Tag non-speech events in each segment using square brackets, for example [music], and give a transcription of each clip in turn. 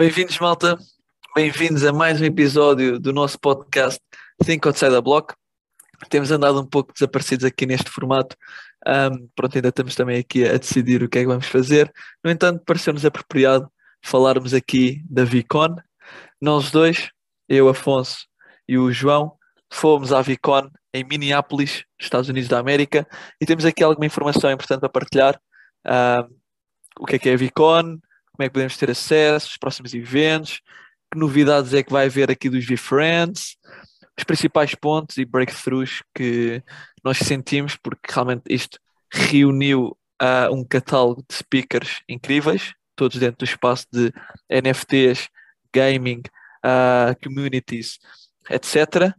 Bem-vindos, malta. Bem-vindos a mais um episódio do nosso podcast Think Outside the Block. Temos andado um pouco desaparecidos aqui neste formato. Um, pronto, ainda estamos também aqui a decidir o que é que vamos fazer. No entanto, pareceu-nos apropriado falarmos aqui da Vicon. Nós dois, eu, Afonso e o João, fomos à Vicon em Minneapolis, Estados Unidos da América, e temos aqui alguma informação importante para partilhar. Um, o que é que é a Vicon, como é que podemos ter acesso, os próximos eventos, que novidades é que vai haver aqui dos V-Friends, os principais pontos e breakthroughs que nós sentimos, porque realmente isto reuniu uh, um catálogo de speakers incríveis, todos dentro do espaço de NFTs, gaming, uh, communities, etc.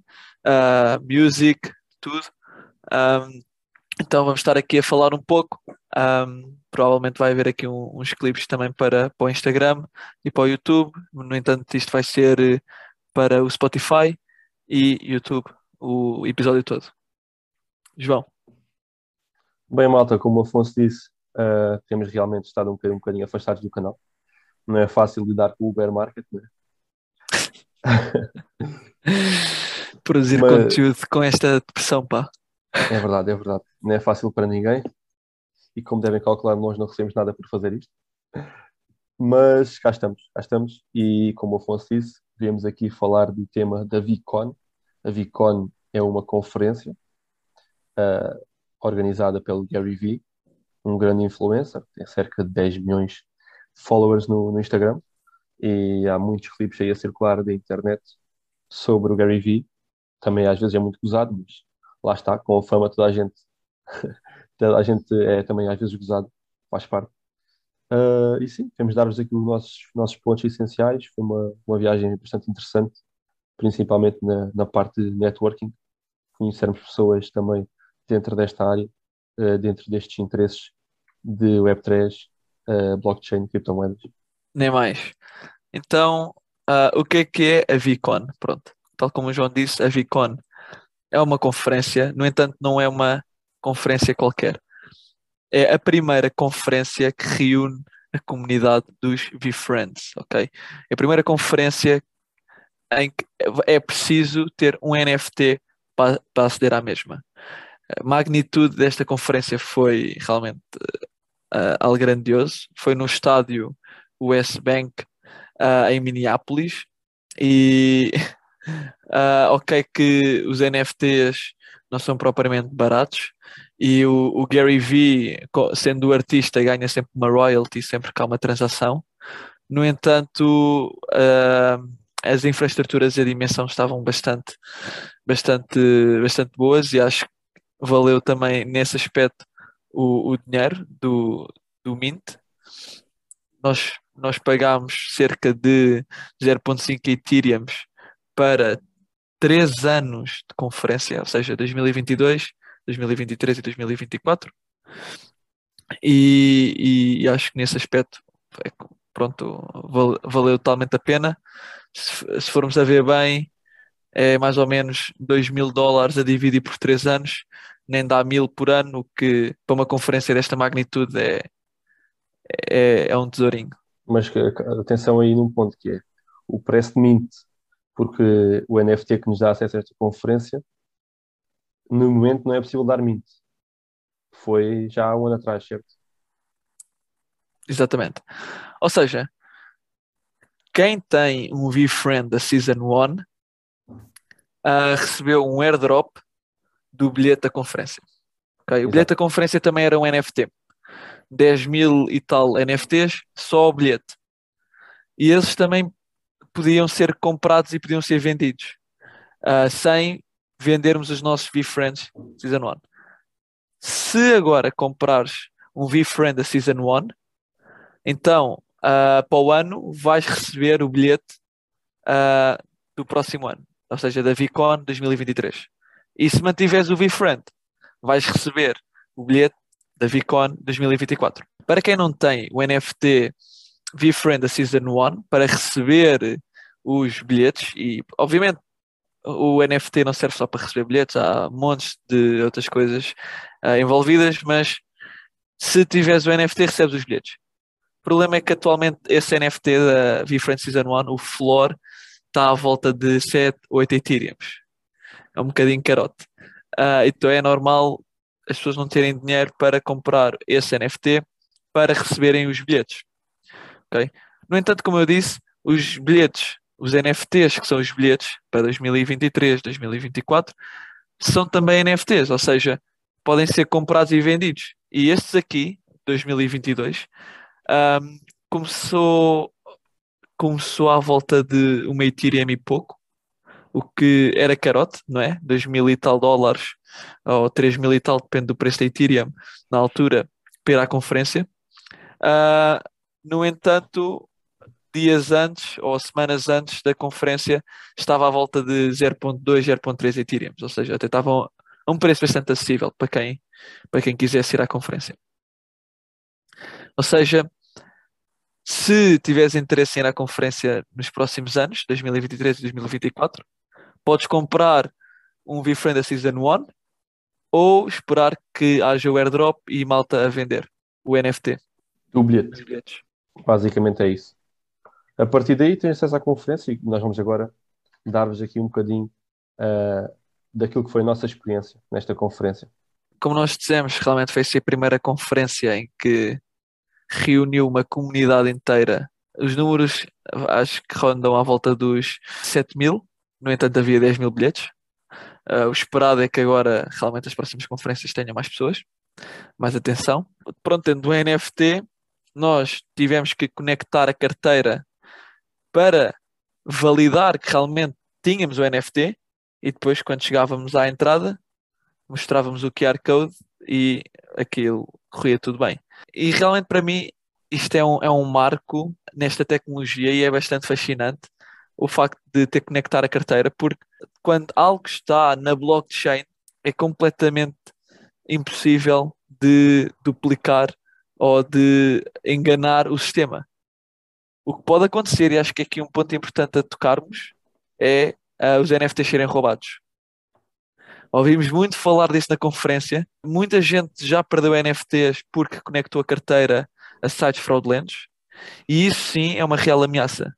Uh, music, tudo. Um, então vamos estar aqui a falar um pouco. Um, provavelmente vai haver aqui um, uns clipes também para, para o Instagram e para o YouTube. No entanto, isto vai ser eh, para o Spotify e YouTube, o episódio todo. João. Bem, malta, como o Afonso disse, uh, temos realmente estado um bocadinho, um bocadinho afastados do canal. Não é fácil lidar com o bear market, né? [laughs] Produzir Mas... conteúdo com esta depressão, pá. É verdade, é verdade. Não é fácil para ninguém. E como devem calcular, nós não recebemos nada por fazer isto. Mas cá estamos, cá estamos. E como o Afonso disse, viemos aqui falar do tema da VCon. A VCon é uma conferência uh, organizada pelo Gary Vee, um grande influencer, tem cerca de 10 milhões de followers no, no Instagram. E há muitos clipes aí a circular da internet sobre o Gary Vee. Também às vezes é muito gozado, mas lá está, com a fama toda a gente, [laughs] toda a gente é também às vezes gozado, faz parte. Uh, e sim, temos dar-vos aqui os nossos, nossos pontos essenciais. Foi uma, uma viagem bastante interessante, principalmente na, na parte de networking. Conhecermos pessoas também dentro desta área, uh, dentro destes interesses de Web3, uh, blockchain, criptomoedas. Nem mais. Então, o que é que é a VCon? Pronto, tal como o João disse, a VCon é uma conferência, no entanto, não é uma conferência qualquer. É a primeira conferência que reúne a comunidade dos V-Friends, ok? É a primeira conferência em que é preciso ter um NFT para, para aceder à mesma. A magnitude desta conferência foi realmente uh, algo grandioso. Foi no estádio US Bank uh, em Minneapolis e Uh, ok que os NFTs não são propriamente baratos e o, o, Gary Vee, sendo o artista, ganha sempre uma royalty sempre que há uma transação. No entanto, uh, as infraestruturas e a dimensão estavam bastante, bastante, bastante boas e acho que valeu também nesse aspecto o, o dinheiro do, do Mint. Nós, nós pagámos cerca de 0.5 Ethereums para três anos de conferência, ou seja, 2022, 2023 e 2024. E, e acho que nesse aspecto, é, pronto, valeu totalmente a pena. Se, se, formos a ver bem, é mais ou menos 2 mil dólares a dividir por três anos, nem dá mil por ano, o que para uma conferência desta magnitude é, é, é um tesourinho. Mas atenção aí num ponto que é o preço de mint porque o NFT que nos dá acesso a esta conferência, no momento não é possível dar mint. Foi já há um ano atrás, certo? Exatamente. Ou seja, quem tem um VFriend da Season 1 uh, recebeu um airdrop do bilhete da conferência. Okay? O bilhete da conferência também era um NFT. 10 mil e tal NFTs, só o bilhete. E esses também podiam ser comprados e podiam ser vendidos uh, sem vendermos os nossos V-Friends Season 1. Se agora comprares um V-Friend da Season 1, então uh, para o ano vais receber o bilhete uh, do próximo ano, ou seja, da VCon 2023. E se mantiveres o V-Friend, vais receber o bilhete da VCon 2024. Para quem não tem o NFT VFriend da Season 1 para receber os bilhetes e obviamente o NFT não serve só para receber bilhetes, há montes de outras coisas uh, envolvidas, mas se tiveres o NFT recebes os bilhetes. O problema é que atualmente esse NFT da VFriend Season 1, o floor, está à volta de 7, 8 Ethereum. É um bocadinho carote. Uh, então é normal as pessoas não terem dinheiro para comprar esse NFT para receberem os bilhetes. No entanto, como eu disse, os bilhetes, os NFTs, que são os bilhetes para 2023, 2024, são também NFTs, ou seja, podem ser comprados e vendidos. E estes aqui, 2022, um, começou, começou à volta de uma Ethereum e pouco, o que era carote, não é? 2 mil e tal dólares, ou 3 mil e tal, depende do preço da Ethereum, na altura, para à conferência. Uh, no entanto, dias antes ou semanas antes da conferência estava à volta de 0.2, 0.3 Ethereum, ou seja, até estavam a um preço bastante acessível para quem, para quem quisesse ir à conferência. Ou seja, se tiveres interesse em ir à conferência nos próximos anos, 2023 e 2024, podes comprar um VFriend Season 1 ou esperar que haja o airdrop e malta a vender o NFT. O bilhete. Basicamente é isso. A partir daí tens acesso à conferência e nós vamos agora dar-vos aqui um bocadinho uh, daquilo que foi a nossa experiência nesta conferência. Como nós dissemos, realmente foi a primeira conferência em que reuniu uma comunidade inteira. Os números acho que rondam à volta dos 7 mil, no entanto havia 10 mil bilhetes. Uh, o esperado é que agora realmente as próximas conferências tenham mais pessoas, mais atenção. Pronto, tendo o NFT, nós tivemos que conectar a carteira para validar que realmente tínhamos o NFT e depois quando chegávamos à entrada mostrávamos o QR Code e aquilo corria tudo bem. E realmente para mim isto é um, é um marco nesta tecnologia e é bastante fascinante o facto de ter que conectar a carteira, porque quando algo está na blockchain é completamente impossível de duplicar ou de enganar o sistema. O que pode acontecer, e acho que aqui um ponto importante a tocarmos, é uh, os NFTs serem roubados. Ouvimos muito falar disso na conferência. Muita gente já perdeu NFTs porque conectou a carteira a sites fraudulentos. E isso sim é uma real ameaça.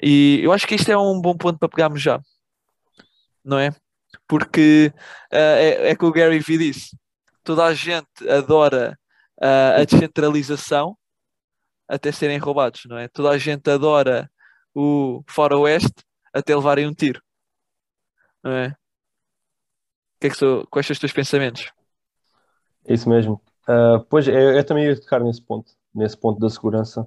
E eu acho que isto é um bom ponto para pegarmos já. Não é? Porque uh, é, é que o Gary Vee disse. Toda a gente adora uh, a descentralização até serem roubados, não é? Toda a gente adora o faroeste até levarem um tiro. Não é? que é que sou, quais são os teus pensamentos? Isso mesmo. Uh, pois, eu, eu, também ia tocar nesse ponto, nesse ponto da segurança,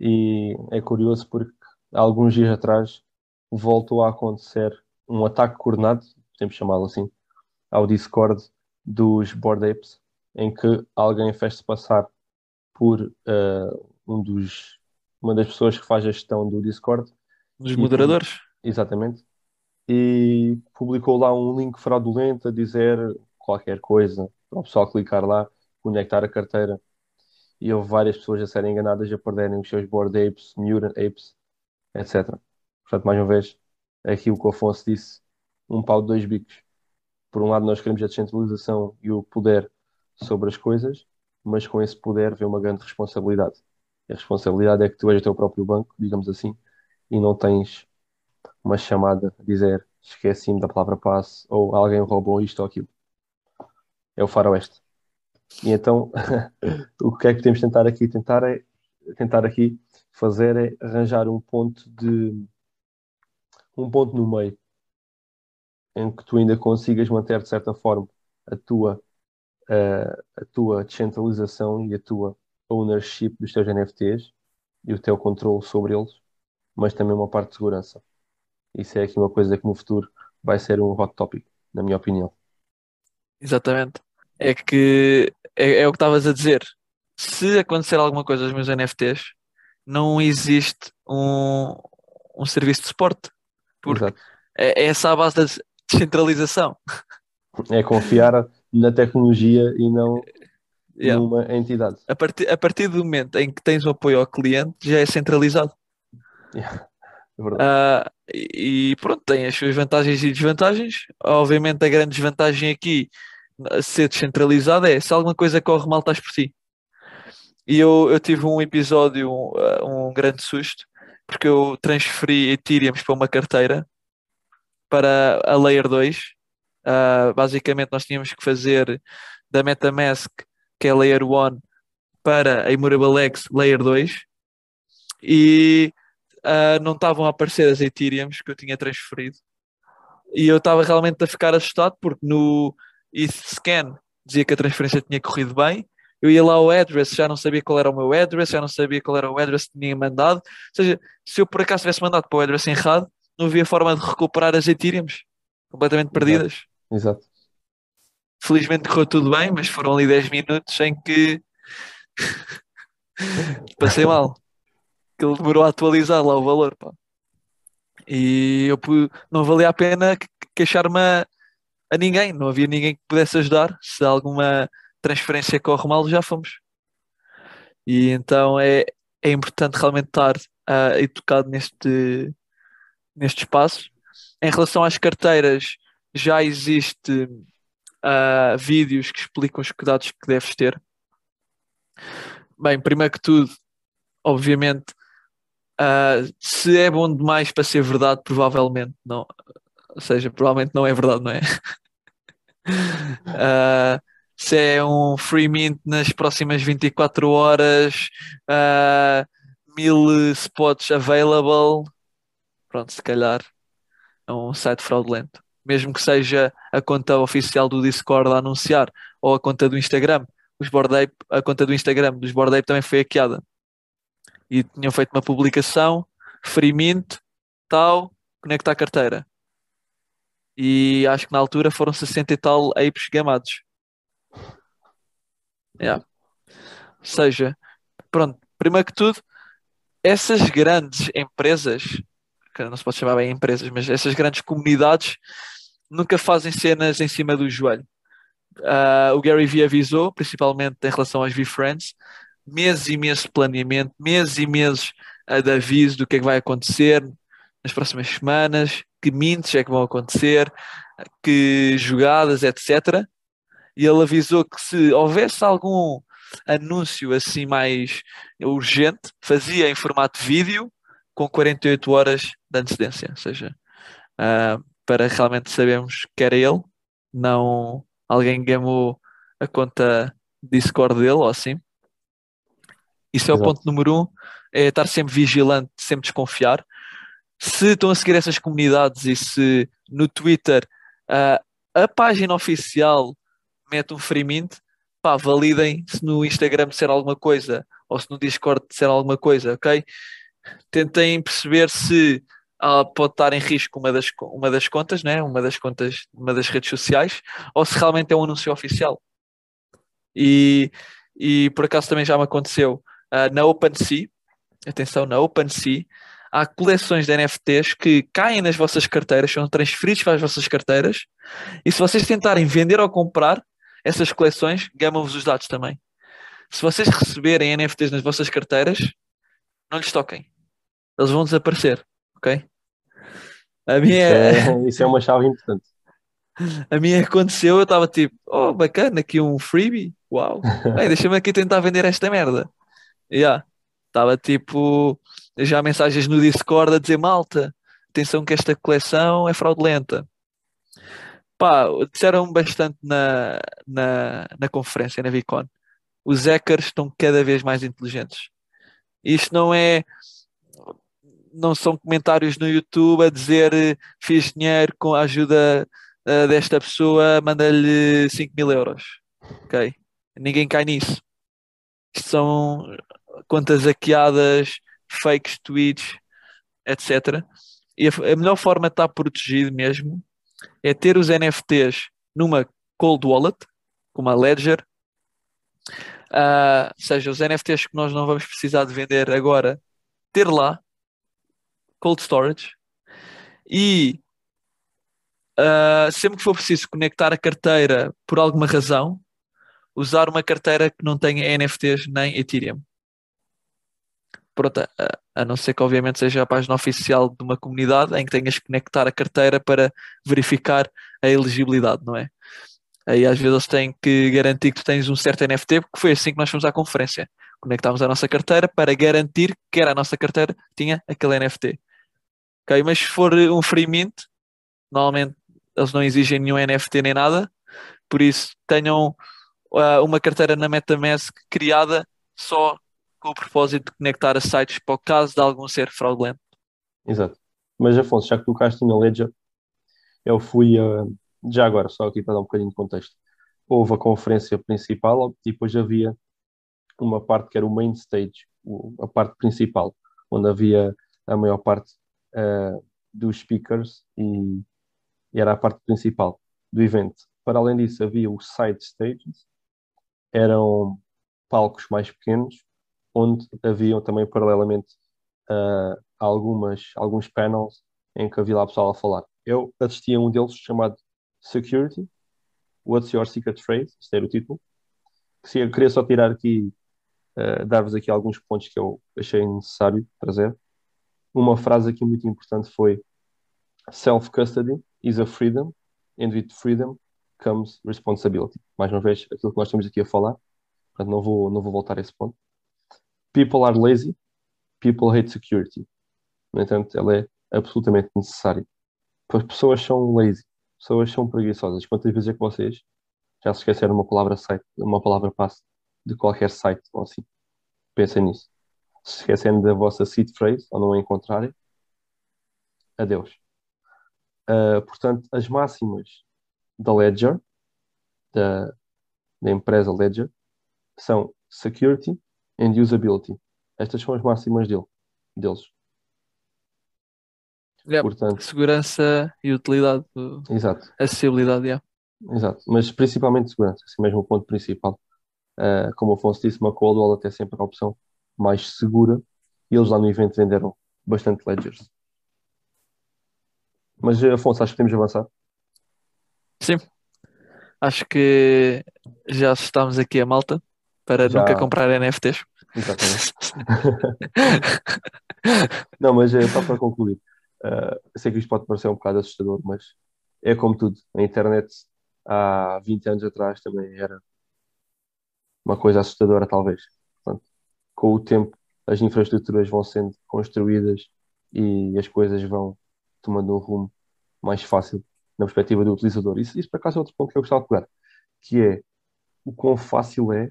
e é curioso porque há alguns dias atrás voltou a acontecer um ataque coordenado, podemos chamá-lo assim, ao Discord dos Board Apes, em que alguém fez-se passar por uh, um dos, uma das pessoas que faz a gestão do Discord. Dos moderadores? Exatamente e publicou lá um link fraudulento a dizer qualquer coisa para o pessoal clicar lá, conectar a carteira. E houve várias pessoas a serem enganadas a perderem os seus board apes, mutant apes, etc. Portanto, mais uma vez, aqui o que o Afonso disse, um pau de dois bicos. Por um lado, nós queremos a descentralização e o poder sobre as coisas, mas com esse poder vem uma grande responsabilidade. E a responsabilidade é que tu és o teu próprio banco, digamos assim, e não tens uma chamada a dizer esqueci-me da palavra passe ou alguém roubou isto ou aquilo. É o faroeste. E então, [laughs] o que é que podemos tentar aqui? Tentar, é, tentar aqui fazer é arranjar um ponto de um ponto no meio em que tu ainda consigas manter de certa forma a tua a, tua descentralização e a tua ownership dos teus NFTs e o teu controle sobre eles, mas também uma parte de segurança. Isso é aqui uma coisa que no futuro vai ser um hot topic, na minha opinião. Exatamente. É que é, é o que estavas a dizer. Se acontecer alguma coisa aos meus NFTs, não existe um, um serviço de suporte. Porque Exato. é, é essa a base da descentralização. É confiar na tecnologia e não yeah. numa entidade. A partir, a partir do momento em que tens o apoio ao cliente, já é centralizado. Yeah. Uh, e pronto, tem as suas vantagens e desvantagens. Obviamente, a grande desvantagem aqui, ser descentralizado, é se alguma coisa corre mal, estás por si. E eu, eu tive um episódio, um, um grande susto, porque eu transferi Ethereum para uma carteira para a Layer 2. Uh, basicamente, nós tínhamos que fazer da MetaMask, que é Layer 1, para a Immutable X Layer 2. E uh, não estavam a aparecer as Ethereums que eu tinha transferido. E eu estava realmente a ficar assustado porque no ETHScan dizia que a transferência tinha corrido bem. Eu ia lá ao address, já não sabia qual era o meu address, já não sabia qual era o address que tinha mandado. Ou seja, se eu por acaso tivesse mandado para o address errado, não havia forma de recuperar as Ethereums completamente perdidas. Exato. Felizmente correu tudo bem, mas foram ali 10 minutos em que [laughs] passei mal que ele demorou a atualizar lá o valor, pá. E eu não valia a pena queixar-me a, a, ninguém, não havia ninguém que pudesse ajudar. Se alguma transferência corre mal, já fomos. E então é, é importante realmente estar uh, educado neste, neste espaço. Em relação às carteiras, já existe uh, vídeos que explicam os cuidados que deves ter. Bem, primeiro que tudo, obviamente, Uh, se é bom demais para ser verdade, provavelmente não. Ou seja, provavelmente não é verdade, não é? uh, [laughs] se é um free mint nas próximas 24 horas, uh, mil spots available, pronto, se calhar é um site fraudulento. Mesmo que seja a conta oficial do Discord a anunciar ou a conta do Instagram, os Bored Ape, a conta do Instagram dos Bored Ape também foi hackeada e tinham feito uma publicação, free mint, tal, conecta a carteira. E acho que na altura foram 60 e tal apes gamados. Yeah. Ou seja, pronto, primeiro que tudo, essas grandes empresas, que não se pode chamar bem empresas, mas essas grandes comunidades nunca fazem cenas em cima do joelho. Uh, o Gary Vee avisou, principalmente em relação aos V-Friends, meses e meses de planeamento, meses e meses uh, de aviso do que é que vai acontecer nas próximas semanas, que mints é que vão acontecer, que jogadas, etc. E ele avisou que se houvesse algum anúncio assim mais urgente, fazia em formato vídeo com 48 horas de antecedência, ou seja, uh, para realmente sabermos que era ele, não alguém gamou a conta Discord dele ou assim. Isso é Exato. o ponto número um, é estar sempre vigilante, sempre desconfiar. Se estão a seguir essas comunidades e se no Twitter uh, a página oficial mete um free mint, pá, validem se no Instagram disser alguma coisa ou se no Discord disser alguma coisa, ok? Tentem perceber se uh, pode estar em risco uma das, uma das contas, né? uma das contas, uma das redes sociais, ou se realmente é um anúncio oficial. E, e por acaso também já me aconteceu uh, na OpenSea, atenção, na OpenSea, há coleções de NFTs que caem nas vossas carteiras, são transferidos para as vossas carteiras, e se vocês tentarem vender ou comprar essas coleções, gamam-vos os dados também. Se vocês receberem NFTs nas vossas carteiras, não lhes toquem. Eles vão desaparecer, ok? A minha... Isso, é, [laughs] isso é uma chave importante. A minha aconteceu, eu estava tipo, oh, bacana, aqui um freebie, uau, [laughs] deixa-me aqui tentar vender esta merda. Yeah. Estava tipo já mensagens no Discord a dizer malta, atenção que esta coleção é fraudulenta. Pá, disseram bastante na, na, na conferência, na Vicon. Os hackers estão cada vez mais inteligentes. Isto não é não são comentários no YouTube a dizer fiz dinheiro com a ajuda uh, desta pessoa, manda-lhe 5 mil euros. Ok? Ninguém cai nisso. Isto são contas hackeadas, fakes, tweets, etc. E a, a melhor forma de estar protegido mesmo é ter os NFTs numa cold wallet, como a Ledger, uh, ou seja, os NFTs que nós não vamos precisar de vender agora, ter lá, cold storage, e uh, sempre que for preciso conectar a carteira por alguma razão, usar uma carteira que não tenha NFTs nem Ethereum pronto, a, a, não ser que obviamente seja a página oficial de uma comunidade em que tenhas que conectar a carteira para verificar a elegibilidade, não é? Aí às vezes eles têm que garantir que tu tens um certo NFT, porque foi assim que nós fomos à conferência. conectámos a nossa carteira para garantir que era a nossa carteira que tinha aquele NFT. Ok, mas se for um free mint, normalmente eles não exigem nenhum NFT nem nada, por isso tenham uh, uma carteira na MetaMask criada só com o propósito de conectar a sites para o caso de algum ser fraudulento. Exato. Mas Afonso, já que tocaste na Ledger, eu fui, uh, já agora, só aqui para dar um bocadinho de contexto, houve a conferência principal e depois havia uma parte que era o main stage, a parte principal, onde havia a maior parte uh, dos speakers e, e, era a parte principal do evento. Para além disso, havia os side stages, eram palcos mais pequenos, onde haviam também paralelamente uh, algumas, alguns panels em que havia lá pessoal a falar. Eu assisti a um deles chamado Security, What's Your Secret Phrase? Este era o título. Eu queria só tirar aqui, uh, dar-vos aqui alguns pontos que eu achei necessário trazer. Uma frase aqui muito importante foi Self-custody is a freedom, and with freedom comes responsibility. Mais uma vez, aquilo que nós estamos aqui a falar, portanto não vou, não vou voltar a esse ponto. People are lazy, people hate security. No entanto, ela é absolutamente necessária. As pessoas são lazy, pessoas são preguiçosas. Quantas vezes é que vocês já se esqueceram uma palavra site, uma palavra passe de qualquer site ou assim? Pensem nisso. Se esquecendo da vossa seed phrase ou não a encontrarem, adeus. Uh, portanto, as máximas da Ledger, da, da empresa Ledger, são security and usability. Estas são as máximas dele, deles. Yeah, Portanto, segurança e utilidade, exato, acessibilidade, yeah. exato. Mas principalmente segurança, assim mesmo o ponto principal. Uh, como o Afonso disse, uma cold wallet é sempre a opção mais segura e eles lá no evento venderam bastante ledgers. Mas Afonso, acho que temos de avançar. Sim, acho que já estamos aqui a malta para Já. nunca comprar NFTs. Exatamente. [laughs] Não, mas é só para concluir. Uh, sei que isto pode parecer um bocado assustador, mas é como tudo. A internet há 20 anos atrás também era uma coisa assustadora, talvez. Com o tempo, as infraestruturas vão sendo construídas e as coisas vão tomando um rumo mais fácil na perspectiva do utilizador. Isso, isso por acaso é outro ponto que eu gostava de pegar, que é o quão fácil é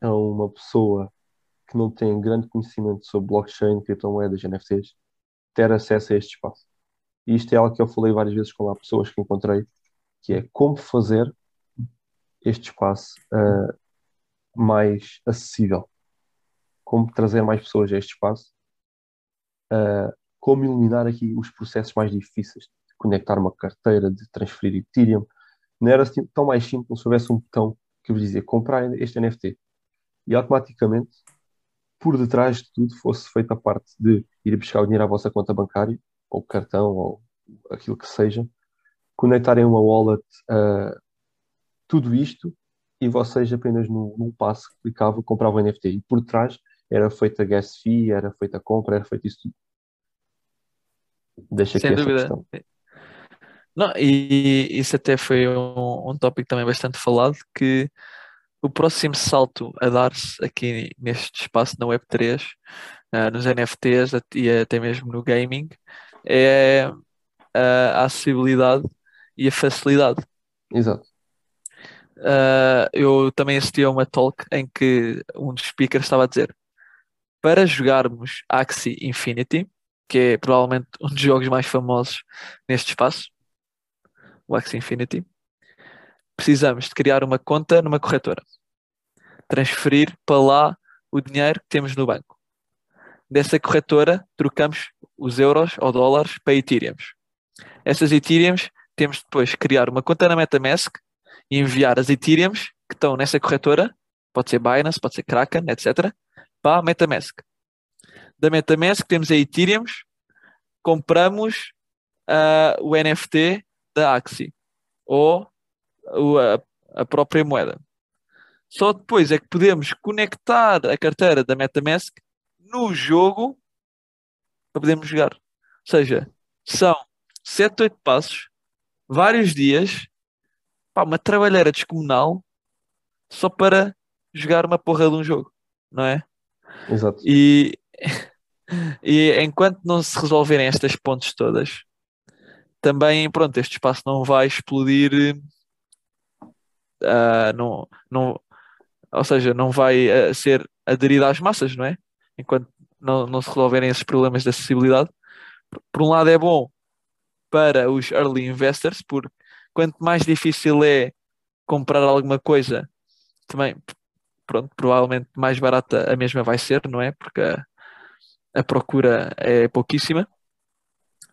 a uma pessoa que não tem grande conhecimento sobre blockchain, criptomoedas, NFTs, ter acesso a este espaço. E isto é algo que eu falei várias vezes com lá pessoas que encontrei, que é como fazer este espaço uh, mais acessível, como trazer mais pessoas a este espaço, uh, como eliminar aqui os processos mais difíceis de conectar uma carteira, de transferir Ethereum. Não era assim tão mais simples se houvesse um botão que vos dizia comprar este NFT e automaticamente por detrás de tudo fosse feita a parte de ir buscar o dinheiro à vossa conta bancária, ou cartão, ou aquilo que seja, conectarem uma wallet a tudo isto e vocês apenas num, num passo clicavam compravam o NFT. E por trás era feita gas fee, era feita a compra, era feito isso tudo. Deixa aqui Sem essa dúvida. questão. Não, e isso até foi um, um tópico também bastante falado, que o próximo salto a dar-se aqui neste espaço na Web3, ah, nos NFTs e até mesmo no gaming, é a acessibilidade e a facilidade. Exato. Uh, eu também assisti a uma talk em que um dos speakers estava a dizer para jogarmos Axie Infinity, que é provavelmente [laughs] um dos jogos mais famosos neste espaço, o Axie Infinity, precisamos de criar uma conta numa corretora, transferir para lá o dinheiro que temos no banco. Dessa corretora, trocamos os euros ou dólares para Ethereums. Essas Ethereums temos depois de criar uma conta na MetaMask e enviar as Ethereums que estão nessa corretora, pode ser Binance, pode ser Kraken, etc., para a MetaMask. Da MetaMask temos a Ethereums, compramos ah, o NFT da Axie ou a, a própria moeda. Só depois é que podemos conectar a carteira da MetaMask no jogo para podermos jogar. Ou seja, são 7, 8 passos, vários dias, pá, uma trabalheira descomunal só para jogar uma porra de um jogo. não é? Exato. E, [laughs] e enquanto não se resolverem estas pontes todas, também, pronto, este espaço não vai explodir, uh, não, não, ou seja, não vai uh, ser aderido às massas, não é? Enquanto não, não se resolverem esses problemas de acessibilidade. Por um lado é bom para os early investors, porque quanto mais difícil é comprar alguma coisa, também, pronto, provavelmente mais barata a mesma vai ser, não é? Porque a, a procura é pouquíssima.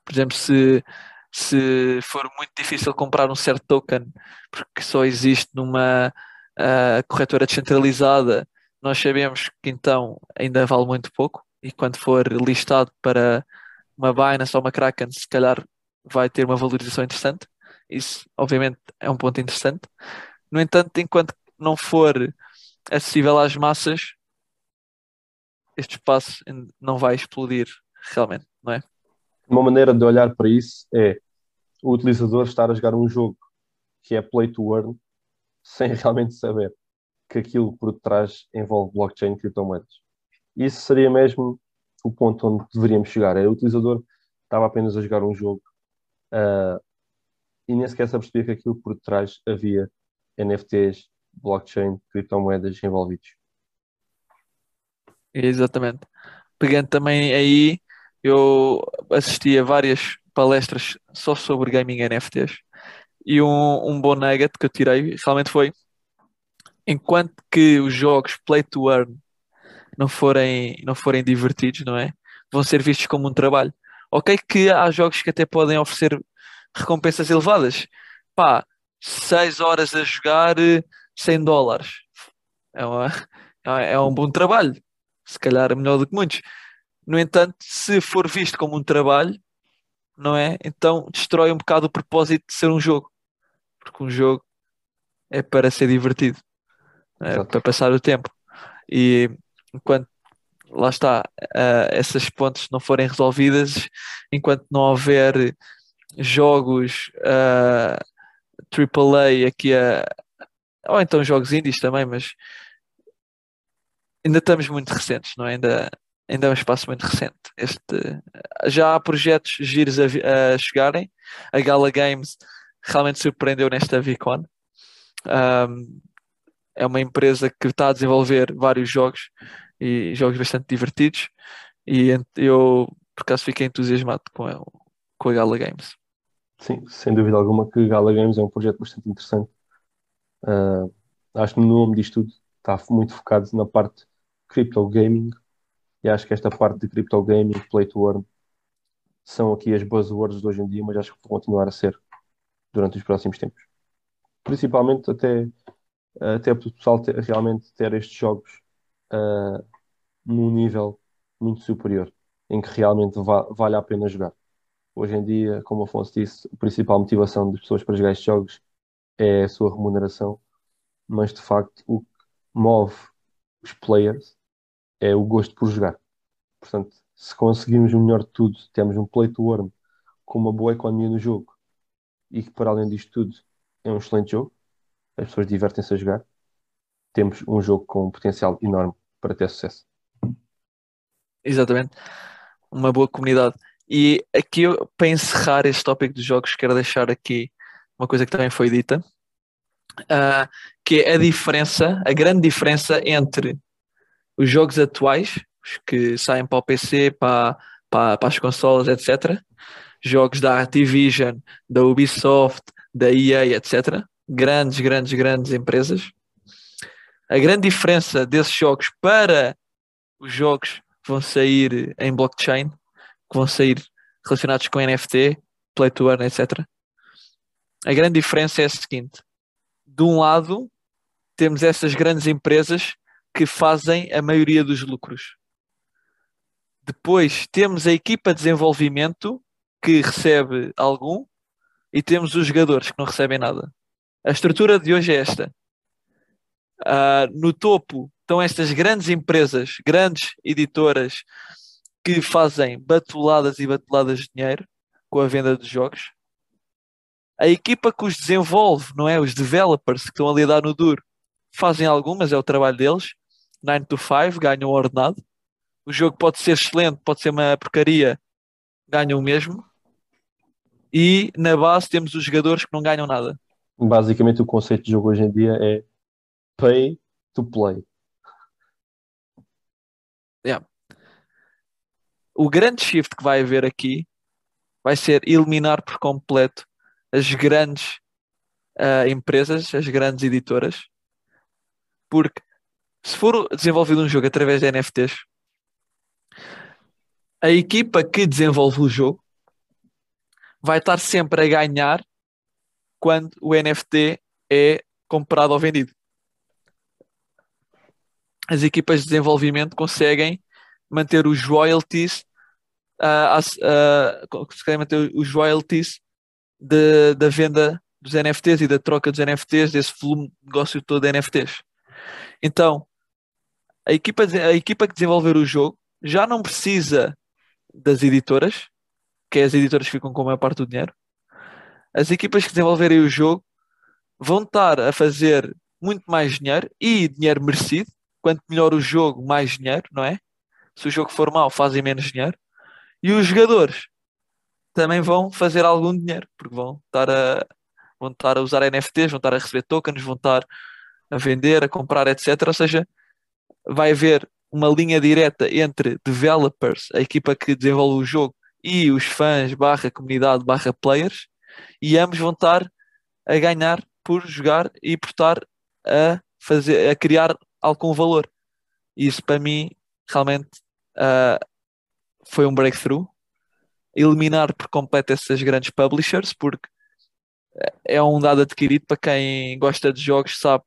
Por exemplo, se, se for muito difícil comprar um certo token, porque só existe numa uh, corretora descentralizada, nós sabemos que então ainda vale muito pouco e quando for listado para uma Binance ou uma Kraken, se calhar vai ter uma valorização interessante. Isso, obviamente, é um ponto interessante. No entanto, enquanto não for acessível às massas, este espaço não vai explodir realmente, não é? Uma maneira de olhar para isso é o utilizador estar a jogar um jogo que é play to earn [laughs] sem realmente saber que aquilo por trás envolve blockchain e criptomoedas. Isso seria mesmo o ponto onde deveríamos chegar. É o utilizador estava apenas a jogar um jogo uh, e nem sequer se apercebia que aquilo por trás havia NFTs, blockchain, criptomoedas envolvidos. Exatamente. Pegando também aí, eu assisti a várias palestras só sobre gaming NFTs e um, um bom nugget que eu tirei realmente foi enquanto que os jogos play to earn não forem, não forem divertidos, não é? Vão ser vistos como um trabalho. Ok que há jogos que até podem oferecer recompensas elevadas. Pá, 6 horas a jogar 100 dólares. É, uma, é um bom trabalho. Se calhar é melhor do que muitos. No entanto, se for visto como um trabalho, não é? Então destrói um bocado o propósito de ser um jogo. Porque um jogo é para ser divertido. É para passar o tempo. E enquanto lá está, uh, essas pontes não forem resolvidas, enquanto não houver jogos uh, eh, AAA aqui a. Ou então jogos indies também, mas ainda estamos muito recentes, não é? Ainda, ainda é um espaço muito recente. Este, já há projetos giros a, a chegarem. A Gala Games realmente surpreendeu nesta VCon. Um, é uma empresa que está a desenvolver vários jogos e jogos bastante divertidos e eu por acaso fiquei entusiasmado com a, com a Gala Games. Sim, sem dúvida alguma que Gala Games é um projeto bastante interessante. Uh, acho que no nome disto tudo está muito focado na parte crypto gaming e acho que esta parte de crypto gaming, play to earn, são aqui as buzzwords de hoje em dia, mas acho que vão continuar a ser durante os próximos tempos. Principalmente até, até o pessoal ter, realmente ter estes jogos uh, num nível muito superior, em que realmente va vale a pena jogar. Hoje em dia, como o Afonso disse, a principal motivação das pessoas para jogar estes jogos é a sua remuneração, mas de facto o que move os players é o gosto por jogar. Portanto, se conseguirmos o melhor de tudo, temos um play to earn com uma boa economia no jogo e que, para além disto tudo, é um excelente jogo, as pessoas divertem-se a jogar, temos um jogo com um potencial enorme para ter sucesso. Exatamente. Uma boa comunidade. E aqui, para encerrar este tópico dos jogos, quero deixar aqui uma coisa que também foi dita, uh, que é a diferença, a grande diferença entre os jogos atuais, os que saem para o PC, para, para, para as consolas, etc. Jogos da Activision, da Ubisoft, da EA, etc. Grandes, grandes, grandes empresas a grande diferença desses jogos para os jogos que vão sair em blockchain, que vão sair relacionados com NFT, Play to Earn, etc. A grande diferença é a seguinte: de um lado, temos essas grandes empresas que fazem a maioria dos lucros. Depois temos a equipa de desenvolvimento que recebe algum e temos os jogadores que não recebem nada. A estrutura de hoje é esta. Uh, no topo estão estas grandes empresas, grandes editoras que fazem batuladas e batuladas de dinheiro com a venda dos jogos. A equipa que os desenvolve, não é? Os developers que estão ali a dar no duro, fazem algumas, é o trabalho deles. 9 to 5, ganham o ordenado. O jogo pode ser excelente, pode ser uma porcaria, ganham o mesmo. E na base temos os jogadores que não ganham nada. Basicamente, o conceito de jogo hoje em dia é pay to play. Yeah. O grande shift que vai haver aqui vai ser eliminar por completo as grandes uh, empresas, as grandes editoras, porque se for desenvolvido um jogo através de NFTs, a equipa que desenvolve o jogo vai estar sempre a ganhar quando o NFT é comprado ou vendido. As equipas de desenvolvimento conseguem manter os royalties, uh, uh, conseguem manter os royalties da venda dos NFTs e da troca dos NFTs, desse volume de negócio todo de NFTs. Então, a equipa, a equipa que desenvolver o jogo já não precisa das editoras, que as editoras ficam com a maior parte do dinheiro. As equipas que desenvolverem o jogo vão estar a fazer muito mais dinheiro e dinheiro merecido. Quanto melhor o jogo, mais dinheiro, não é? Se o jogo for mau, fazem menos dinheiro. E os jogadores também vão fazer algum dinheiro, porque vão estar a, vão estar a usar NFTs, vão estar a receber tokens, vão estar a vender, a comprar, etc. Ou seja, vai haver uma linha direta entre developers, a equipa que desenvolve o jogo, e os fãs, barra comunidade, barra players, e ambos vão estar a ganhar por jogar e por estar a fazer, a criar algum valor. Isso para mim realmente uh, foi um breakthrough. Eliminar por completo essas grandes publishers, porque é um dado adquirido para quem gosta de jogos, sabe?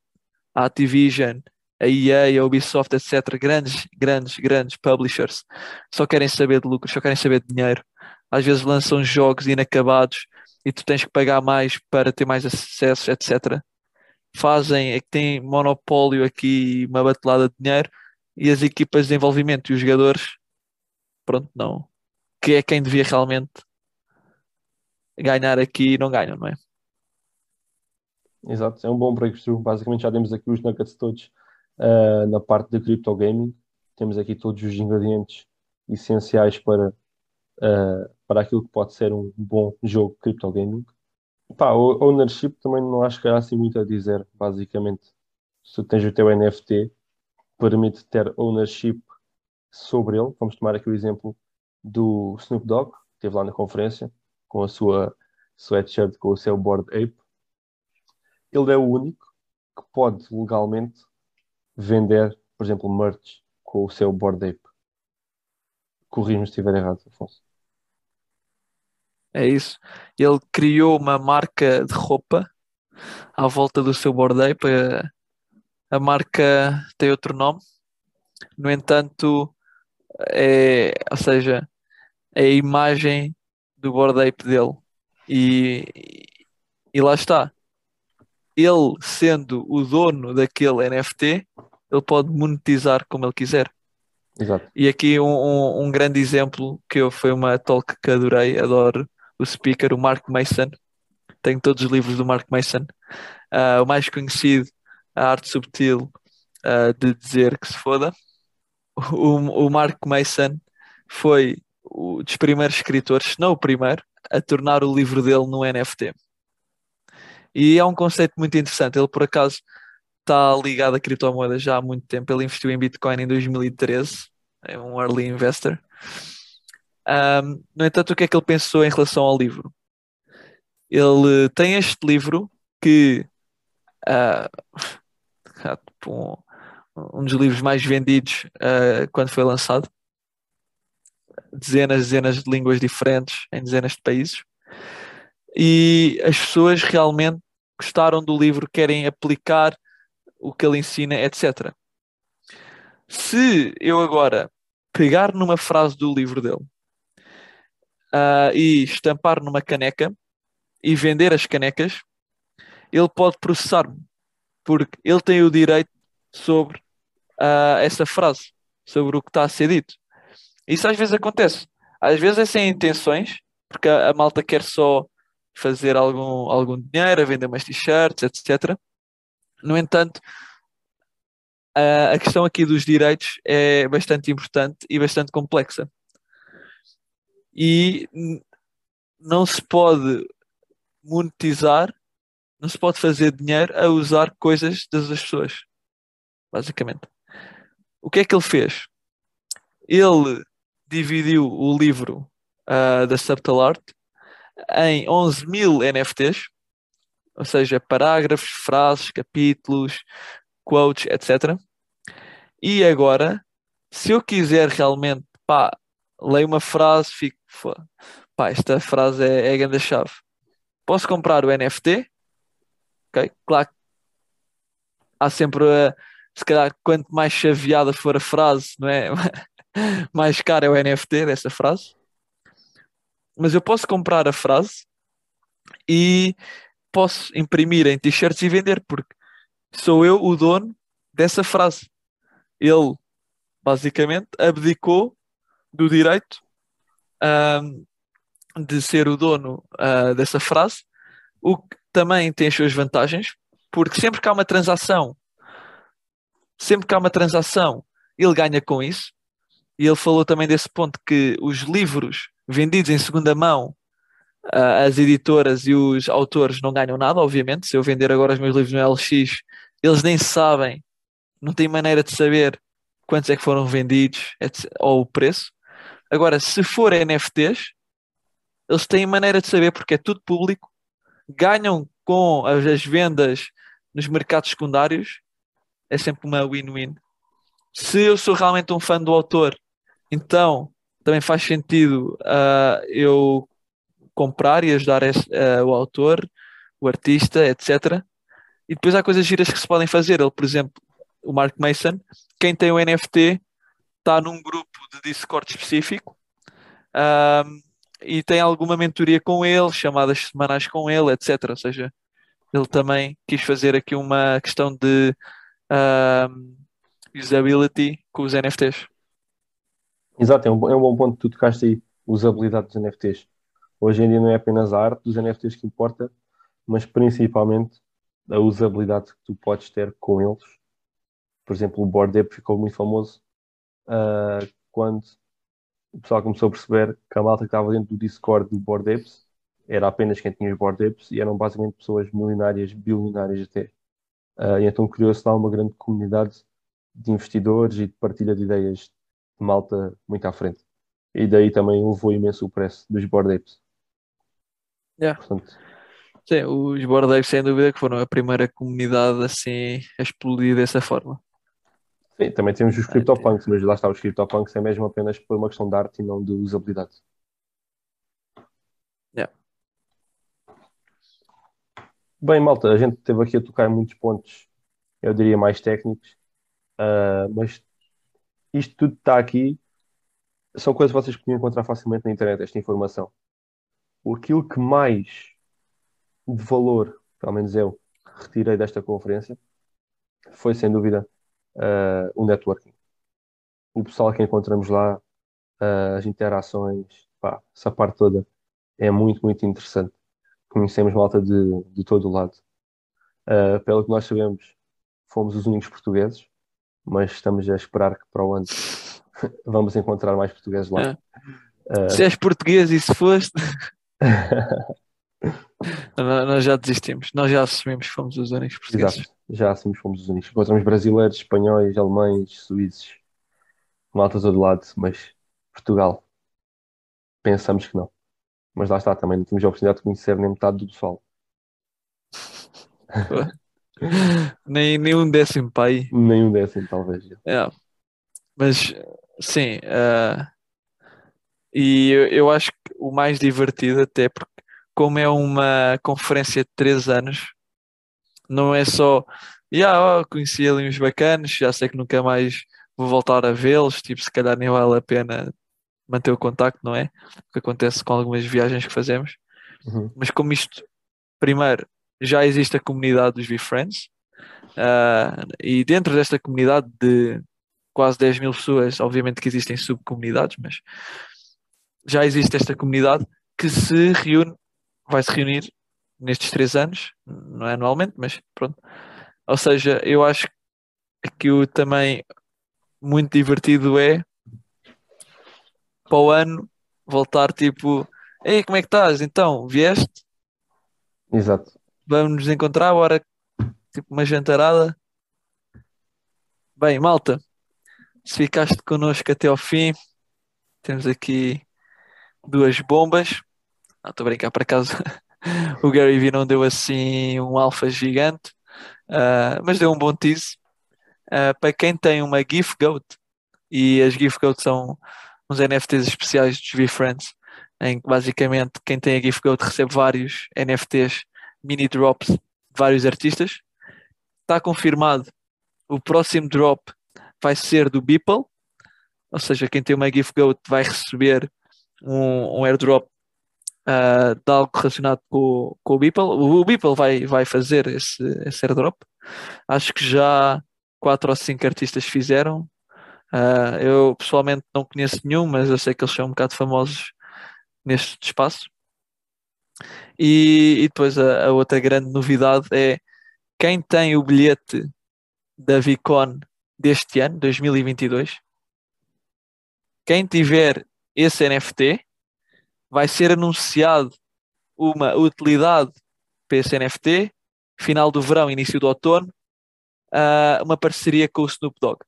A Activision, a EA, a Ubisoft, etc., grandes, grandes, grandes publishers, só querem saber de lucros, só querem saber de dinheiro. Às vezes lançam jogos inacabados e tu tens que pagar mais para ter mais acessos, etc. Fazem, é que tem monopólio aqui, uma batelada de dinheiro, e as equipas de desenvolvimento e os jogadores, pronto, não. Que é quem devia realmente ganhar aqui e não ganham, não é? Exato, é um bom breakthrough. Basicamente já temos aqui os nuggets todos uh, na parte de crypto gaming. Temos aqui todos os ingredientes essenciais para, uh, para aquilo que pode ser um bom jogo crypto gaming. Pá, o ownership também não acho que há assim muito a dizer. Basicamente, se tens o teu NFT, permite ter ownership sobre ele. Vamos tomar aqui o exemplo do Snoop Dogg, que esteve lá na conferência com a sua sweatshirt com o seu Board Ape. Ele é o único que pode legalmente vender, por exemplo, merch com o seu Board Ape. Corrija-me se estiver errado, Afonso. É isso. Ele criou uma marca de roupa à volta do seu Board Ape. A, marca tem outro nome. No entanto, é, ou seja, a imagem do Board Ape dele. E, e lá está ele sendo o dono daquele NFT, ele pode monetizar como ele quiser. Exato. E aqui um, um, um, grande exemplo que eu, foi uma talk que adorei, adoro o speaker, o Mark Mason. Tenho todos os livros do Mark Mason. Uh, o mais conhecido, A Arte Subtil uh, de Dizer que se foda. O, o Mark Mason foi um dos primeiros escritores, se não o primeiro, a tornar o livro dele no NFT. E é um conceito muito interessante. Ele, por acaso, está ligado a criptomoedas já há muito tempo. Ele investiu em Bitcoin em 2013, é um early investor. Um, no entanto, o que é que ele pensou em relação ao livro? Ele tem este livro que uh, [laughs] um, um, dos livros mais vendidos uh, quando foi lançado. Dezenas, dezenas de línguas diferentes em dezenas de países e as pessoas realmente gostaram do livro, querem aplicar o que ele ensina, etc. Se eu agora pegar numa frase do livro dele uh, e estampar numa caneca e vender as canecas, ele pode processar-me, porque ele tem o direito sobre uh, essa frase, sobre o que está a ser dito. Isso às vezes acontece. Às vezes é sem intenções, porque a, a malta quer só fazer algum, algum dinheiro, vender mais t-shirts, etc. No entanto, a, a questão aqui dos direitos é bastante importante e bastante complexa. E não se pode monetizar, não se pode fazer dinheiro a usar coisas das pessoas, basicamente. O que é que ele fez? Ele dividiu o livro uh, da Subtle Art em 11 mil NFTs, ou seja, parágrafos, frases, capítulos, quotes, etc. E agora, se eu quiser realmente, pá, leio uma frase, fico, pá, esta frase é, é a grande chave. Posso comprar o NFT, ok? Claro há sempre, se calhar, quanto mais chaveada for a frase, não é? [laughs] [laughs] mais caro é o NFT dessa frase. Mas eu posso comprar a frase e posso imprimir em t-shirts e vender, porque sou eu o dono dessa frase. Ele, basicamente, abdicou do direito um, de ser o dono uh, dessa frase, o que também tem as suas vantagens, porque sempre que há uma transação, sempre que há uma transação, ele ganha com isso. E ele falou também desse ponto que os livros vendidos em segunda mão, as editoras e os autores não ganham nada, obviamente. Se eu vender agora os meus livros no LX, eles nem sabem, não têm maneira de saber quantos é que foram vendidos ou o preço. Agora, se for NFTs, eles têm maneira de saber porque é tudo público, ganham com as vendas nos mercados secundários, é sempre uma win-win. Se eu sou realmente um fã do autor, então também faz sentido uh, eu comprar e ajudar uh, o autor, o artista, etc. E depois há coisas giras que se podem fazer. Ele, por exemplo, o Mark Mason, quem tem o NFT está num grupo de Discord específico um, e tem alguma mentoria com ele, chamadas semanais com ele, etc. Ou seja, ele também quis fazer aqui uma questão de um, usability com os NFTs. Exato, é um, é um bom ponto que tu tocaste aí, usabilidade dos NFTs. Hoje em dia não é apenas a arte dos NFTs que importa, mas principalmente a usabilidade que tu podes ter com eles. Por exemplo, o Bored Ape ficou muito famoso uh, quando o pessoal começou a perceber que a malta que estava dentro do Discord do Bored Apes era apenas quem tinha os Bored Apes e eram basicamente pessoas milionárias, bilionárias até. Uh, e então criou-se lá uma grande comunidade de investidores e de partilha de ideias de malta muito à frente. E daí também levou imenso o preço dos Bored Apes. Yeah. Portanto, Sim, os Bored Apes sem dúvida que foram a primeira comunidade assim a explodir dessa forma. Sim, também temos os CryptoPunks, mas lá está, os CryptoPunks é mesmo apenas por uma questão de arte e não de usabilidade. Yeah. Bem, malta, a gente teve aqui a tocar em muitos pontos, eu diria mais técnicos, uh, mas isto tudo está aqui, são coisas que vocês podiam encontrar facilmente na internet, esta informação. Aquilo que mais de valor, pelo menos eu, retirei desta conferência, foi sem dúvida uh, o networking. O pessoal que encontramos lá, uh, as interações, pá, essa parte toda é muito, muito interessante. Conhecemos malta de, de todo o lado. Uh, pelo que nós sabemos, fomos os únicos portugueses, mas estamos a esperar que para o ano [laughs] vamos encontrar mais portugueses lá. É. Se és português e se foste. [laughs] Nós já desistimos, nós já assumimos que fomos os únicos portugueses. Exato, já assumimos que fomos os únicos. Encontramos brasileiros, espanhóis, alemães, suíços, malta todo lado, mas Portugal, pensamos que não. Mas lá está, também não temos a oportunidade de conhecer nem metade do pessoal. Nem, nem um décimo pai. Nem um décimo, talvez. É. Mas, sim, uh, e eu, eu acho que o mais divertido, até porque como é uma conferência de três anos, não é só, yeah, oh, conheci ali uns bacanas, já sei que nunca mais vou voltar a vê-los, tipo, se calhar nem vale a pena manter o contacto, não é? O que acontece com algumas viagens que fazemos. Uhum. Mas como isto, primeiro, já existe a comunidade dos V-Friends, uh, e dentro desta comunidade de quase 10 mil pessoas, obviamente que existem subcomunidades, mas já existe esta comunidade que se reúne vai se reunir nestes três anos, não é anualmente, mas pronto. Ou seja, eu acho Aqui o também muito divertido é para o ano voltar tipo, ei, como é que estás? Então, vieste? Exato. Vamos nos encontrar agora, tipo uma jantarada. Bem, malta, se ficaste connosco até ao fim, temos aqui duas bombas. Estou a brincar, por acaso [laughs] o Gary Vee não deu assim um alfa gigante, uh, mas deu um bom tease. Uh, para quem tem uma GIF Goat, e as GIF Goat são uns NFTs especiais dos V-Friends, em que basicamente quem tem a GIF Goat recebe vários NFTs, mini drops de vários artistas. Está confirmado, o próximo drop vai ser do Beeple, ou seja, quem tem uma GIF Goat vai receber um, um airdrop uh, de algo relacionado com, com o Beeple. O Beeple vai, vai fazer esse, esse airdrop. Acho que já quatro ou cinco artistas fizeram. Uh, eu pessoalmente não conheço nenhum, mas eu sei que eles são um bocado famosos neste espaço. E, e depois a, a, outra grande novidade é quem tem o bilhete da Vicon deste ano, 2022, quem tiver esse NFT, vai ser anunciado uma utilidade para esse NFT, final do verão, início do outono, uh, uma parceria com o Snoop Dogg.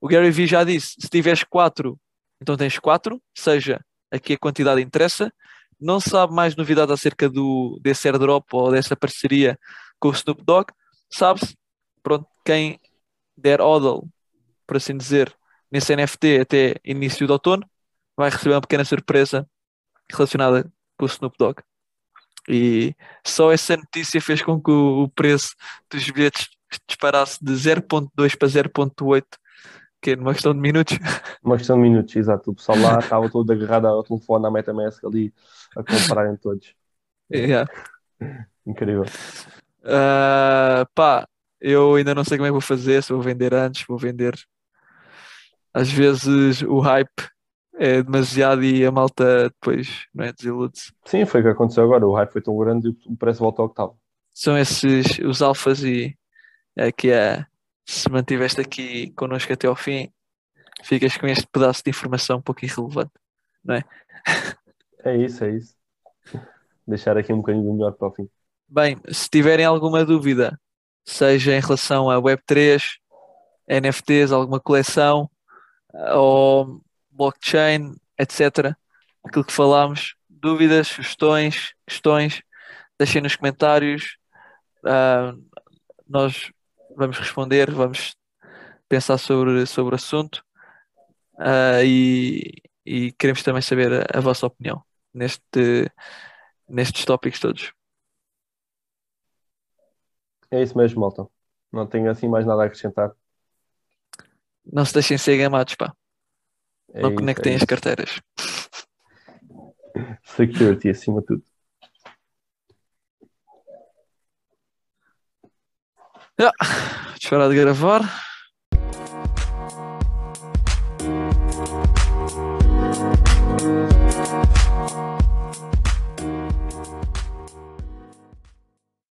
O Gary Vee já disse: se tiveres quatro, então tens quatro, seja aqui a quantidade interessa. Não sabe mais novidade acerca do, desse airdrop ou dessa parceria com o Snoop Dogg. Sabe-se, pronto, quem der odal, por assim dizer, nesse NFT até início do outono, vai receber uma pequena surpresa relacionada com o Snoop Dogg. E só essa notícia fez com que o preço dos bilhetes disparasse de 0.2 para 0.8 que é numa questão de minutos. Uma questão de minutos, exato. O pessoal lá estava todo agarrado ao telefone, à MetaMask ali, a comprarem todos. [laughs] Yeah. Incrível. Uh, pá, eu ainda não sei como é que vou fazer, se vou vender antes, vou vender. Às vezes o hype é demasiado e a malta depois não é, desilude-se. Sim, foi o que aconteceu agora. O hype foi tão grande e o preço voltou ao que estava. São esses os alfas e é que é se mantiveste aqui connosco até ao fim, ficas com este pedaço de informação um pouco irrelevante, não é? [laughs] É isso, é isso. Deixar aqui um bocadinho melhor para o fim. Bem, se tiverem alguma dúvida, seja em relação a Web3, NFTs, alguma coleção, ou blockchain, etc., aquilo que falámos, dúvidas, sugestões, questões, deixem nos comentários. Uh, nós vamos responder, vamos pensar sobre, sobre o assunto uh, e, e, queremos também saber a, a, vossa opinião neste, nestes tópicos todos. É isso mesmo, malta. Não tenho assim mais nada a acrescentar. Não se deixem ser gamados, pá. É não isso, conectem é as carteiras. [laughs] Security acima de tudo. Ja, parar de gravar.